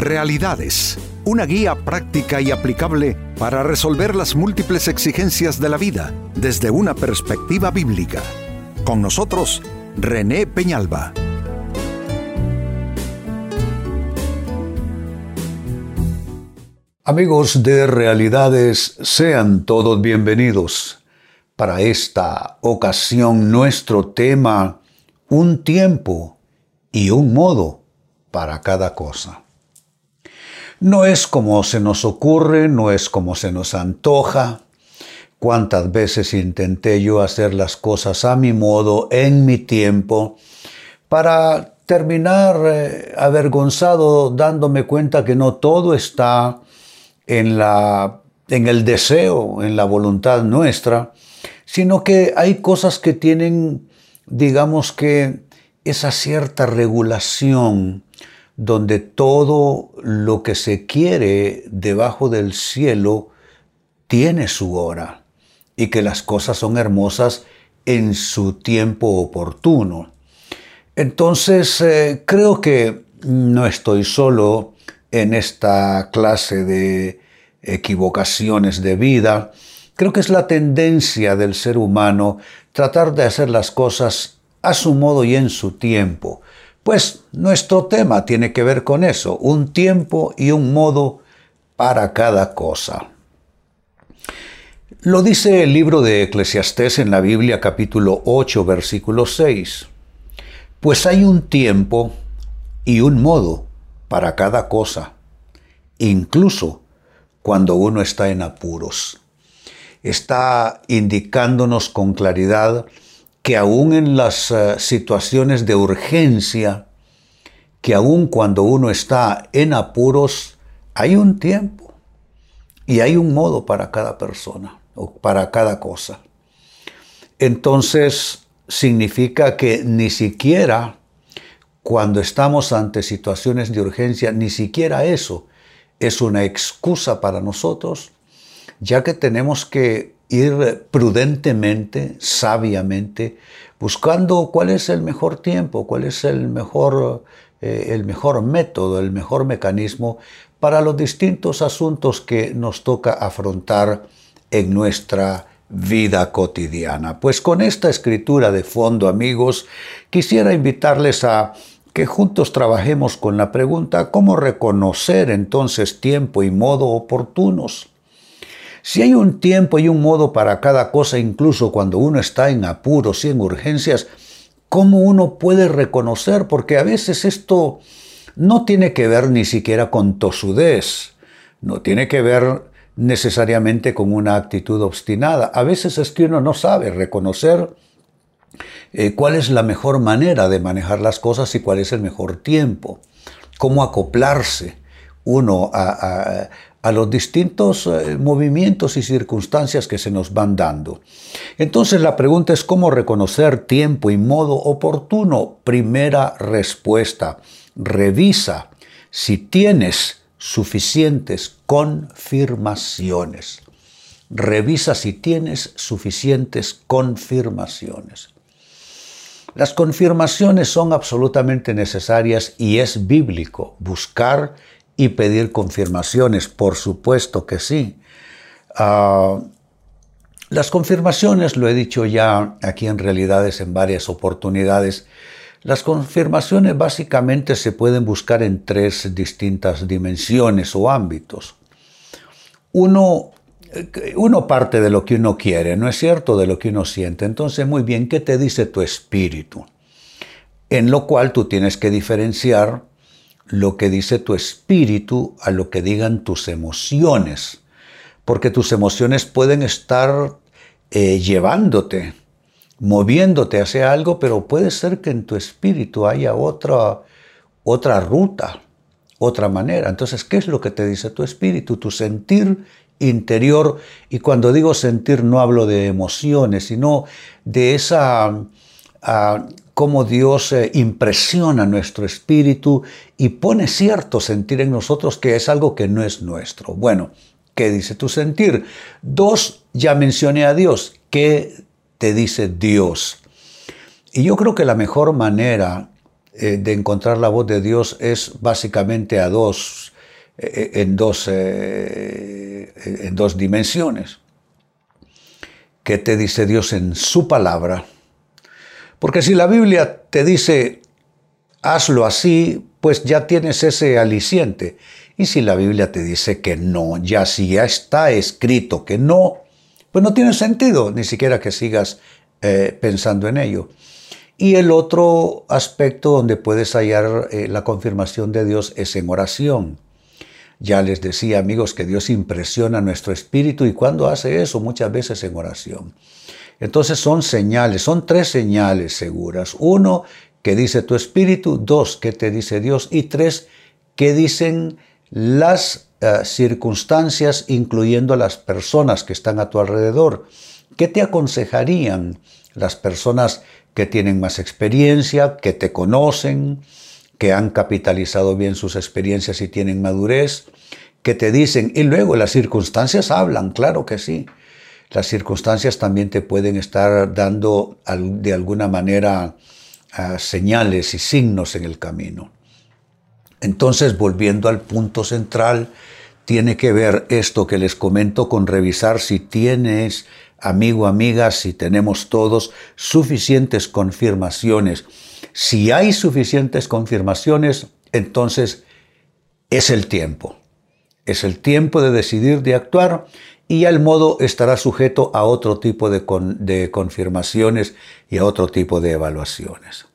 Realidades, una guía práctica y aplicable para resolver las múltiples exigencias de la vida desde una perspectiva bíblica. Con nosotros, René Peñalba. Amigos de Realidades, sean todos bienvenidos. Para esta ocasión nuestro tema, un tiempo y un modo para cada cosa. No es como se nos ocurre, no es como se nos antoja. Cuántas veces intenté yo hacer las cosas a mi modo, en mi tiempo, para terminar eh, avergonzado dándome cuenta que no todo está en, la, en el deseo, en la voluntad nuestra, sino que hay cosas que tienen, digamos que, esa cierta regulación donde todo lo que se quiere debajo del cielo tiene su hora y que las cosas son hermosas en su tiempo oportuno. Entonces, eh, creo que no estoy solo en esta clase de equivocaciones de vida. Creo que es la tendencia del ser humano tratar de hacer las cosas a su modo y en su tiempo. Pues nuestro tema tiene que ver con eso, un tiempo y un modo para cada cosa. Lo dice el libro de Eclesiastés en la Biblia capítulo 8 versículo 6. Pues hay un tiempo y un modo para cada cosa, incluso cuando uno está en apuros. Está indicándonos con claridad que aún en las eh, situaciones de urgencia, que aún cuando uno está en apuros, hay un tiempo y hay un modo para cada persona o para cada cosa. Entonces significa que ni siquiera cuando estamos ante situaciones de urgencia, ni siquiera eso es una excusa para nosotros, ya que tenemos que ir prudentemente, sabiamente, buscando cuál es el mejor tiempo, cuál es el mejor, eh, el mejor método, el mejor mecanismo para los distintos asuntos que nos toca afrontar en nuestra vida cotidiana. Pues con esta escritura de fondo, amigos, quisiera invitarles a que juntos trabajemos con la pregunta ¿cómo reconocer entonces tiempo y modo oportunos? Si hay un tiempo y un modo para cada cosa, incluso cuando uno está en apuros y en urgencias, ¿cómo uno puede reconocer? Porque a veces esto no tiene que ver ni siquiera con tosudez, no tiene que ver necesariamente con una actitud obstinada. A veces es que uno no sabe reconocer eh, cuál es la mejor manera de manejar las cosas y cuál es el mejor tiempo, cómo acoplarse uno a, a los distintos eh, movimientos y circunstancias que se nos van dando. Entonces la pregunta es cómo reconocer tiempo y modo oportuno. Primera respuesta, revisa si tienes suficientes confirmaciones. Revisa si tienes suficientes confirmaciones. Las confirmaciones son absolutamente necesarias y es bíblico buscar y pedir confirmaciones, por supuesto que sí. Ah, las confirmaciones, lo he dicho ya aquí en realidades en varias oportunidades, las confirmaciones básicamente se pueden buscar en tres distintas dimensiones o ámbitos. Uno, uno parte de lo que uno quiere, ¿no es cierto? De lo que uno siente. Entonces, muy bien, ¿qué te dice tu espíritu? En lo cual tú tienes que diferenciar lo que dice tu espíritu a lo que digan tus emociones, porque tus emociones pueden estar eh, llevándote, moviéndote hacia algo, pero puede ser que en tu espíritu haya otra, otra ruta, otra manera. Entonces, ¿qué es lo que te dice tu espíritu? Tu sentir interior. Y cuando digo sentir no hablo de emociones, sino de esa ah, cómo Dios eh, impresiona nuestro espíritu y pone cierto sentir en nosotros que es algo que no es nuestro. Bueno, ¿qué dice tu sentir? Dos, ya mencioné a Dios. ¿Qué te dice Dios? Y yo creo que la mejor manera eh, de encontrar la voz de Dios es básicamente a dos, eh, en, dos en dos dimensiones. ¿Qué te dice Dios en su palabra? Porque si la Biblia te dice, hazlo así, pues ya tienes ese aliciente. Y si la Biblia te dice que no, ya si ya está escrito que no, pues no tiene sentido ni siquiera que sigas eh, pensando en ello. Y el otro aspecto donde puedes hallar eh, la confirmación de Dios es en oración. Ya les decía amigos que Dios impresiona nuestro espíritu y cuando hace eso muchas veces en oración. Entonces son señales, son tres señales seguras. Uno, que dice tu espíritu. Dos, que te dice Dios. Y tres, que dicen las eh, circunstancias, incluyendo las personas que están a tu alrededor. ¿Qué te aconsejarían las personas que tienen más experiencia, que te conocen, que han capitalizado bien sus experiencias y tienen madurez, que te dicen, y luego las circunstancias hablan, claro que sí. Las circunstancias también te pueden estar dando de alguna manera ah, señales y signos en el camino. Entonces, volviendo al punto central, tiene que ver esto que les comento con revisar si tienes, amigo, amiga, si tenemos todos suficientes confirmaciones si hay suficientes confirmaciones, entonces es el tiempo. Es el tiempo de decidir de actuar y el modo estará sujeto a otro tipo de, de confirmaciones y a otro tipo de evaluaciones.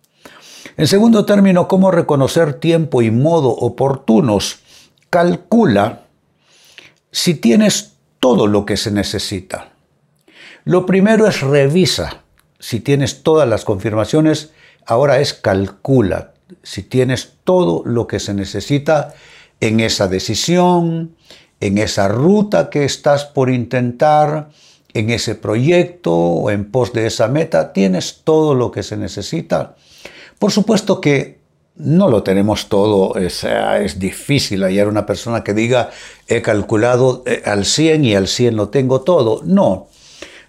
En segundo término, cómo reconocer tiempo y modo oportunos. Calcula si tienes todo lo que se necesita. Lo primero es revisa si tienes todas las confirmaciones Ahora es calcula si tienes todo lo que se necesita en esa decisión, en esa ruta que estás por intentar, en ese proyecto o en pos de esa meta, tienes todo lo que se necesita. Por supuesto que no lo tenemos todo, es, es difícil hallar una persona que diga he calculado eh, al 100 y al 100 lo tengo todo. No,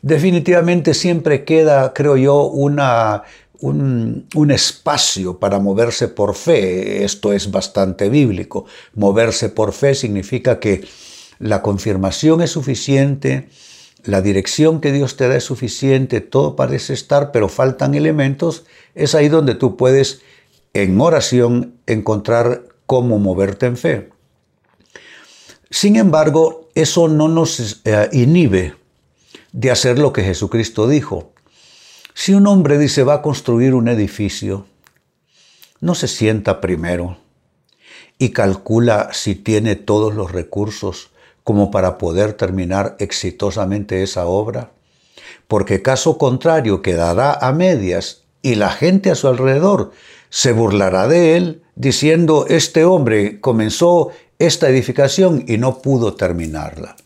definitivamente siempre queda, creo yo, una un, espacio para moverse por fe. Esto es bastante bíblico. Moverse por fe significa que la confirmación es suficiente, la dirección que Dios te da es suficiente, todo parece estar, pero faltan elementos. Es ahí donde tú puedes, en oración, encontrar cómo moverte en fe. Sin embargo, eso no nos eh, inhibe de hacer lo que Jesucristo dijo. Si un hombre dice va a construir un edificio, no se sienta primero y calcula si tiene todos los recursos como para poder terminar exitosamente esa obra, porque caso contrario quedará a medias y la gente a su alrededor se burlará de él diciendo, este hombre comenzó esta edificación y no pudo terminarla.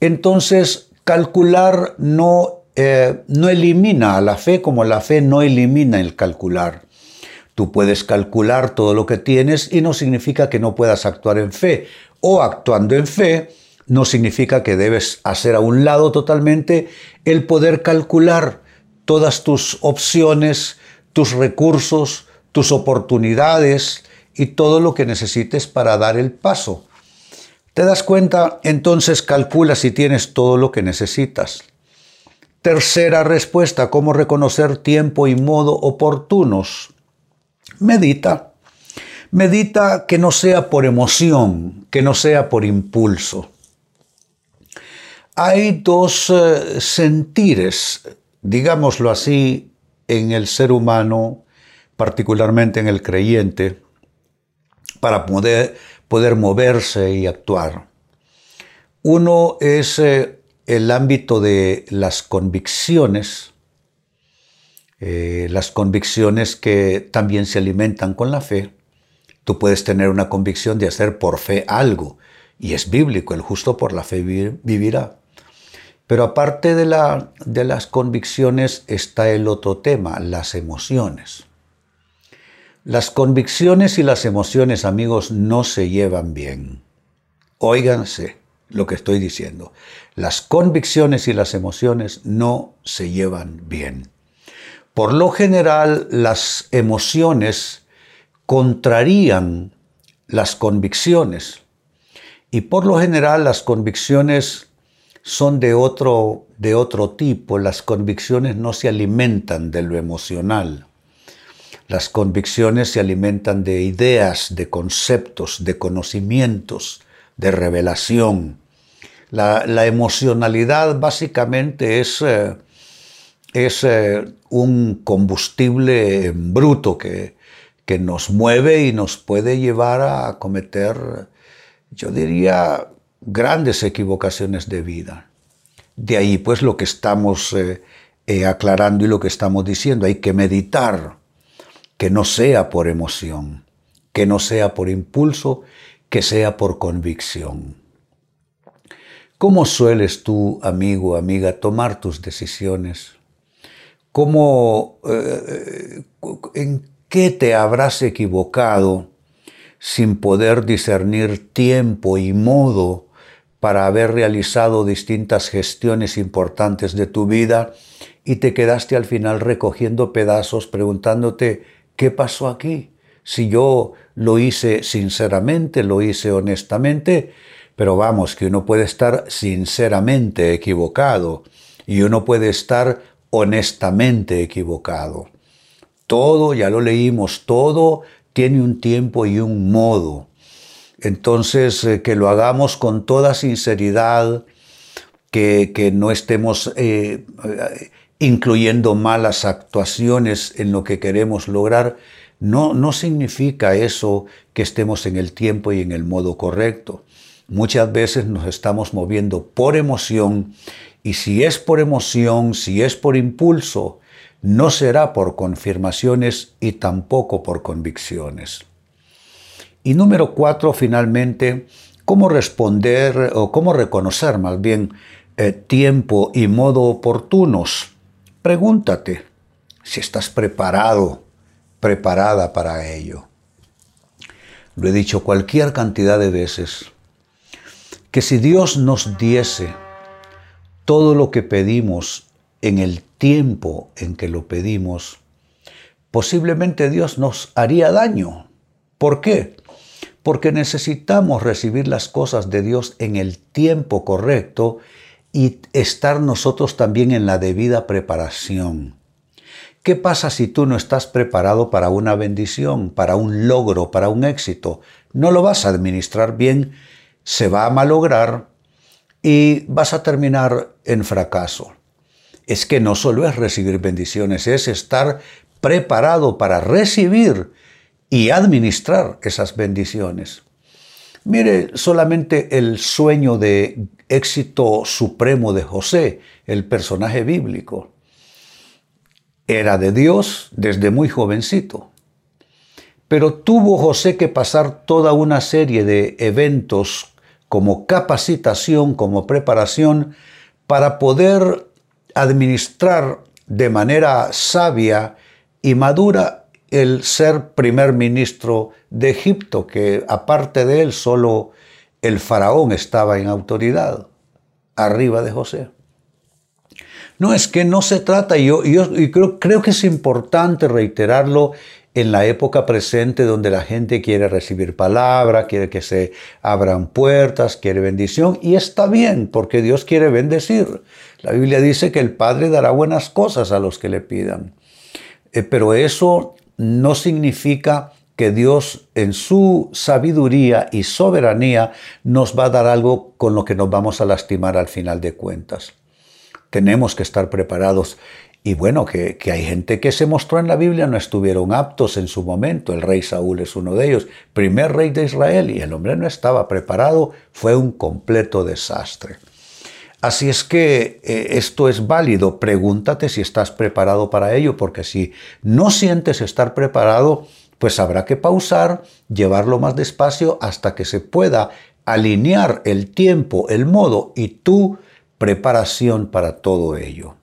Entonces, calcular no eh, no elimina a la fe como la fe no elimina el calcular. Tú puedes calcular todo lo que tienes y no significa que no puedas actuar en fe. O actuando en fe no significa que debes hacer a un lado totalmente el poder calcular todas tus opciones, tus recursos, tus oportunidades y todo lo que necesites para dar el paso. ¿Te das cuenta? Entonces calcula si tienes todo lo que necesitas. Tercera respuesta, cómo reconocer tiempo y modo oportunos. Medita. Medita que no sea por emoción, que no sea por impulso. Hay dos eh, sentires, digámoslo así, en el ser humano, particularmente en el creyente, para poder, poder moverse y actuar. Uno es eh, el ámbito de las convicciones, eh, las convicciones que también se alimentan con la fe. Tú puedes tener una convicción de hacer por fe algo, y es bíblico, el justo por la fe vivirá. Pero aparte de, la, de las convicciones está el otro tema, las emociones. Las convicciones y las emociones, amigos, no se llevan bien. Óiganse lo que estoy diciendo. Las convicciones y las emociones no se llevan bien. Por lo general, las emociones contrarían las convicciones. Y por lo general las convicciones son de otro, de otro tipo. Las convicciones no se alimentan de lo emocional. Las convicciones se alimentan de ideas, de conceptos, de conocimientos, de revelación. La, emocionalidad básicamente es, eh, es eh, un combustible bruto que, que nos mueve y nos puede llevar a cometer, yo diría, grandes equivocaciones de vida. De ahí pues lo que estamos eh, aclarando y lo que estamos diciendo. Hay que meditar, que no sea por emoción, que no sea por impulso, que sea por convicción. ¿Cómo sueles tú, amigo, amiga, tomar tus decisiones? ¿Cómo, eh, ¿En qué te habrás equivocado sin poder discernir tiempo y modo para haber realizado distintas gestiones importantes de tu vida y te quedaste al final recogiendo pedazos preguntándote, ¿qué pasó aquí? Si yo lo hice sinceramente, lo hice honestamente, pero vamos, que uno puede estar sinceramente equivocado y uno puede estar honestamente equivocado. Todo, ya lo leímos, todo tiene un tiempo y un modo. Entonces, eh, que lo hagamos con toda sinceridad, que, no estemos eh, eh, incluyendo malas actuaciones en lo que queremos lograr, no, no significa eso que estemos en el tiempo y en el modo correcto. Muchas veces nos estamos moviendo por emoción y si es por emoción, si es por impulso, no será por confirmaciones y tampoco por convicciones. Y número cuatro, finalmente, cómo responder o cómo reconocer más bien eh, tiempo y modo oportunos. Pregúntate si estás preparado, preparada para ello. Lo he dicho cualquier cantidad de veces que si Dios nos diese todo lo que pedimos en el tiempo en que lo pedimos, posiblemente Dios nos haría daño. ¿Por qué? Porque necesitamos recibir las cosas de Dios en el tiempo correcto y estar nosotros también en la debida preparación. ¿Qué pasa si tú no estás preparado para una bendición, para un logro, para un éxito? No lo vas a administrar bien se va a malograr y vas a terminar en fracaso. Es que no solo es recibir bendiciones, es estar preparado para recibir y administrar esas bendiciones. Mire solamente el sueño de éxito supremo de José, el personaje bíblico. Era de Dios desde muy jovencito. Pero tuvo José que pasar toda una serie de eventos como capacitación, como preparación para poder administrar de manera sabia y madura el ser primer ministro de Egipto, que aparte de él solo el faraón estaba en autoridad, arriba de José. No, es que no se trata, yo, yo, creo que es importante reiterarlo en la época presente donde la gente quiere recibir palabra, quiere que se abran puertas, quiere bendición, y está bien, porque Dios quiere bendecir. La Biblia dice que el Padre dará buenas cosas a los que le pidan. Eh, pero eso no significa que Dios en su sabiduría y soberanía nos va a dar algo con lo que nos vamos a lastimar al final de cuentas. Tenemos que estar preparados y bueno, que, hay gente que se mostró en la Biblia no estuvieron aptos en su momento. El rey Saúl es uno de ellos, primer rey de Israel, y el hombre no estaba preparado, fue un completo desastre. Así es que eh, esto es válido. Pregúntate si estás preparado para ello, porque si no sientes estar preparado, pues habrá que pausar, llevarlo más despacio hasta que se pueda alinear el tiempo, el modo y tu preparación para todo ello.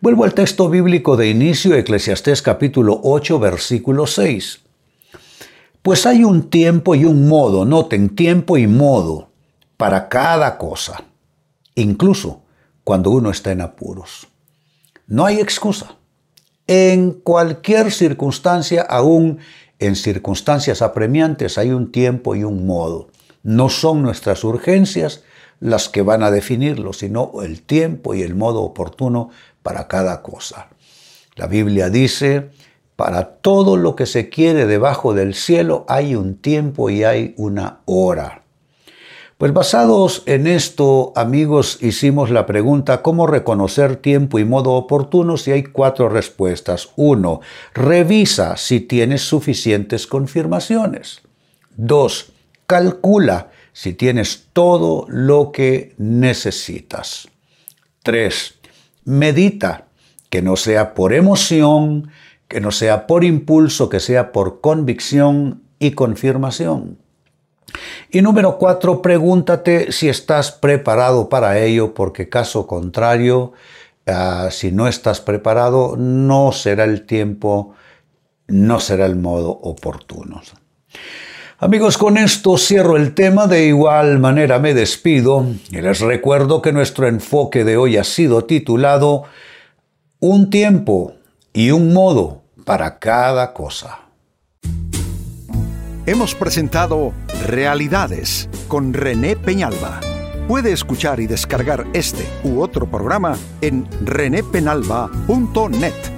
Vuelvo al texto bíblico de inicio, Eclesiastés capítulo 8, versículo 6. Pues hay un tiempo y un modo, noten, tiempo y modo para cada cosa, incluso cuando uno está en apuros. No hay excusa. En cualquier circunstancia, aún En circunstancias apremiantes hay un tiempo y un modo. No son nuestras urgencias las que van a definirlo, sino el tiempo y el modo oportuno para cada cosa. La Biblia dice, para todo lo que se quiere debajo del cielo hay un tiempo y hay una hora. Pues basados en esto, amigos, hicimos la pregunta ¿cómo reconocer tiempo y modo oportunos? Y hay cuatro respuestas. Uno, revisa si tienes suficientes confirmaciones. Dos, calcula si tienes todo lo que necesitas. Tres, medita, que no sea por emoción, que no sea por impulso, que sea por convicción y confirmación. Y número cuatro, pregúntate si estás preparado para ello, porque caso contrario, ah, si no estás preparado, no será el tiempo, no será el modo oportuno. Amigos, con esto cierro el tema, de igual manera me despido y les recuerdo que nuestro enfoque de hoy ha sido titulado Un tiempo y un modo para cada cosa. Hemos presentado Realidades con René Peñalba. Puede escuchar y descargar este u otro programa en renépenalba.net.